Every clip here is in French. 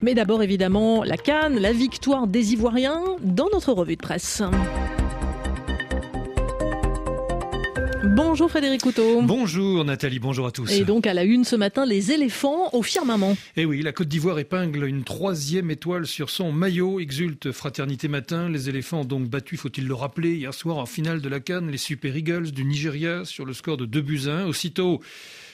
Mais d'abord évidemment la Cannes, la victoire des Ivoiriens dans notre revue de presse. Bonjour Frédéric Couteau. Bonjour Nathalie, bonjour à tous. Et donc à la une ce matin, les éléphants au firmament. Eh oui, la Côte d'Ivoire épingle une troisième étoile sur son maillot, exulte Fraternité Matin. Les éléphants ont donc battu, faut-il le rappeler, hier soir en finale de la Cannes, les Super Eagles du Nigeria sur le score de 2 buts 1. Aussitôt,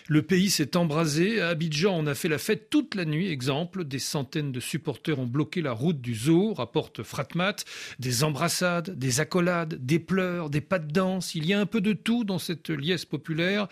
le pays s'est embrasé. À Abidjan, on a fait la fête toute la nuit. Exemple, des centaines de supporters ont bloqué la route du zoo, rapporte Fratmat. Des embrassades, des accolades, des pleurs, des pas de danse. Il y a un peu de tout dans cette liesse populaire.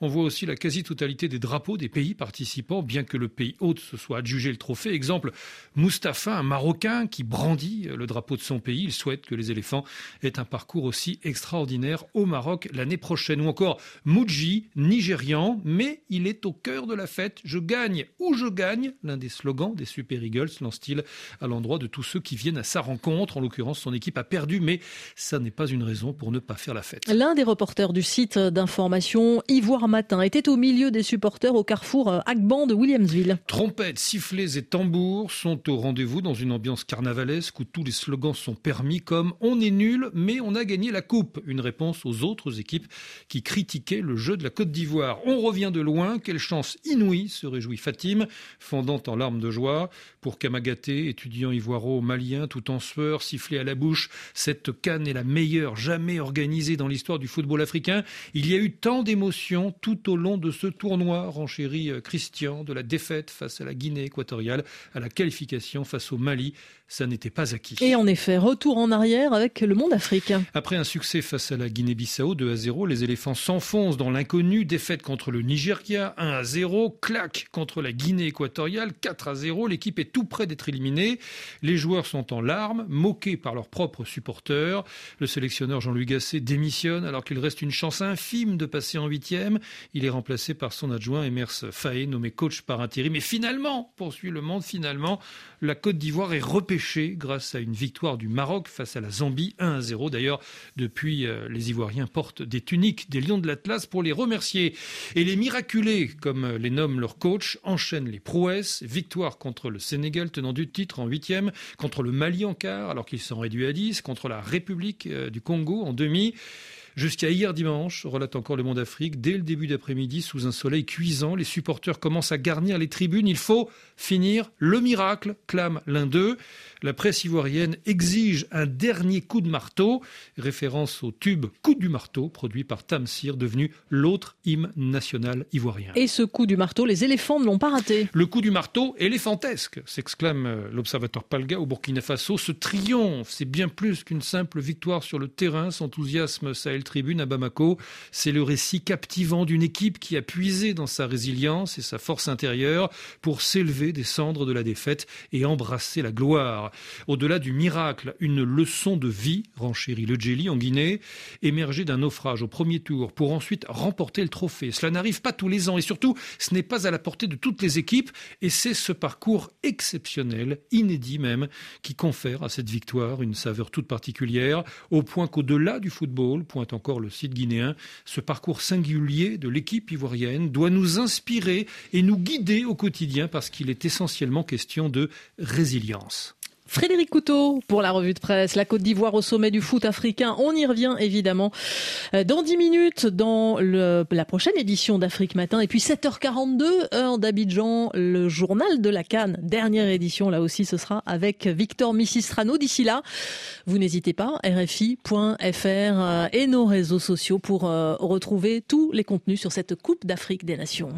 On voit aussi la quasi-totalité des drapeaux des pays participants, bien que le pays hôte se soit adjugé le trophée. Exemple, Mustapha, un Marocain qui brandit le drapeau de son pays. Il souhaite que les éléphants aient un parcours aussi extraordinaire au Maroc l'année prochaine. Ou encore Muji, Nigérian, mais il est au cœur de la fête. Je gagne ou je gagne, l'un des slogans des Super Eagles, lance-t-il à l'endroit de tous ceux qui viennent à sa rencontre. En l'occurrence, son équipe a perdu, mais ça n'est pas une raison pour ne pas faire la fête. L'un des reporters du site d'information Ivoire Matin était au milieu des supporters au carrefour Agban de Williamsville. Trompettes, sifflets et tambours sont au rendez-vous dans une ambiance carnavalesque où tous les slogans sont permis comme on est nul mais on a gagné la coupe. Une réponse aux autres équipes qui critiquaient le jeu de la Côte d'Ivoire. On revient de loin. Quelle chance inouïe, se réjouit Fatim, fondant en larmes de joie. Pour Kamagaté, étudiant ivoiro malien, tout en sueur, sifflé à la bouche, cette canne est la meilleure jamais organisée dans l'histoire du football africain. Il y a eu tant d'émotions tout au long de ce tournoi, renchérit euh, Christian, de la défaite face à la Guinée équatoriale à la qualification face au Mali. Ça n'était pas acquis. Et en effet, retour en arrière avec le monde africain. Après un succès face à la Guinée-Bissau 2 à 0, les éléphants s'enfoncent dans l'inconnu, défaite contre le Nigeria 1 à 0, claque contre la Guinée équatoriale 4 à 0. L'équipe est tout près d'être éliminée. Les joueurs sont en larmes, moqués par leurs propres supporters. Le sélectionneur Jean-Louis Gasset démissionne alors qu'il reste une chance infime de passer en huitième. Il est remplacé par son adjoint Emers Faé, nommé coach par intérim. Mais finalement, poursuit le monde, finalement, la Côte d'Ivoire est repêchée grâce à une victoire du Maroc face à la Zambie 1 à 0. D'ailleurs, depuis, euh, les Ivoiriens portent des tuniques des Lions de l'Atlas pour les remercier. Et les miraculés, comme les nomme leur coach, enchaînent les prouesses. Victoire contre le Sénégal, tenant du titre en huitième, contre le Mali en quart, alors qu'ils sont réduits à 10, contre la République euh, du Congo en demi. Jusqu'à hier dimanche, relate encore le Monde Afrique, dès le début d'après-midi, sous un soleil cuisant, les supporters commencent à garnir les tribunes. Il faut finir le miracle, clame l'un d'eux. La presse ivoirienne exige un dernier coup de marteau, référence au tube Coup du marteau, produit par Tamsir, devenu l'autre hymne national ivoirien. Et ce coup du marteau, les éléphants ne l'ont pas raté. Le coup du marteau éléphantesque, s'exclame euh, l'observateur Palga au Burkina Faso. Ce triomphe, c'est bien plus qu'une simple victoire sur le terrain, s'enthousiasme Sahel Tribune à Bamako. C'est le récit captivant d'une équipe qui a puisé dans sa résilience et sa force intérieure pour s'élever des cendres de la défaite et embrasser la gloire. Au-delà du miracle, une leçon de vie, renchérit le Jelly en Guinée, émergée d'un naufrage au premier tour pour ensuite remporter le trophée. Cela n'arrive pas tous les ans et surtout, ce n'est pas à la portée de toutes les équipes et c'est ce parcours exceptionnel, inédit même, qui confère à cette victoire une saveur toute particulière, au point qu'au-delà du football, pointe encore le site guinéen, ce parcours singulier de l'équipe ivoirienne doit nous inspirer et nous guider au quotidien parce qu'il est essentiellement question de résilience. Frédéric Couteau pour la revue de presse. La Côte d'Ivoire au sommet du foot africain. On y revient évidemment euh, dans 10 minutes dans le, la prochaine édition d'Afrique Matin. Et puis 7h42, heure d'Abidjan, le journal de la Cannes. Dernière édition, là aussi, ce sera avec Victor Missistrano. D'ici là, vous n'hésitez pas, rfi.fr euh, et nos réseaux sociaux pour euh, retrouver tous les contenus sur cette Coupe d'Afrique des Nations.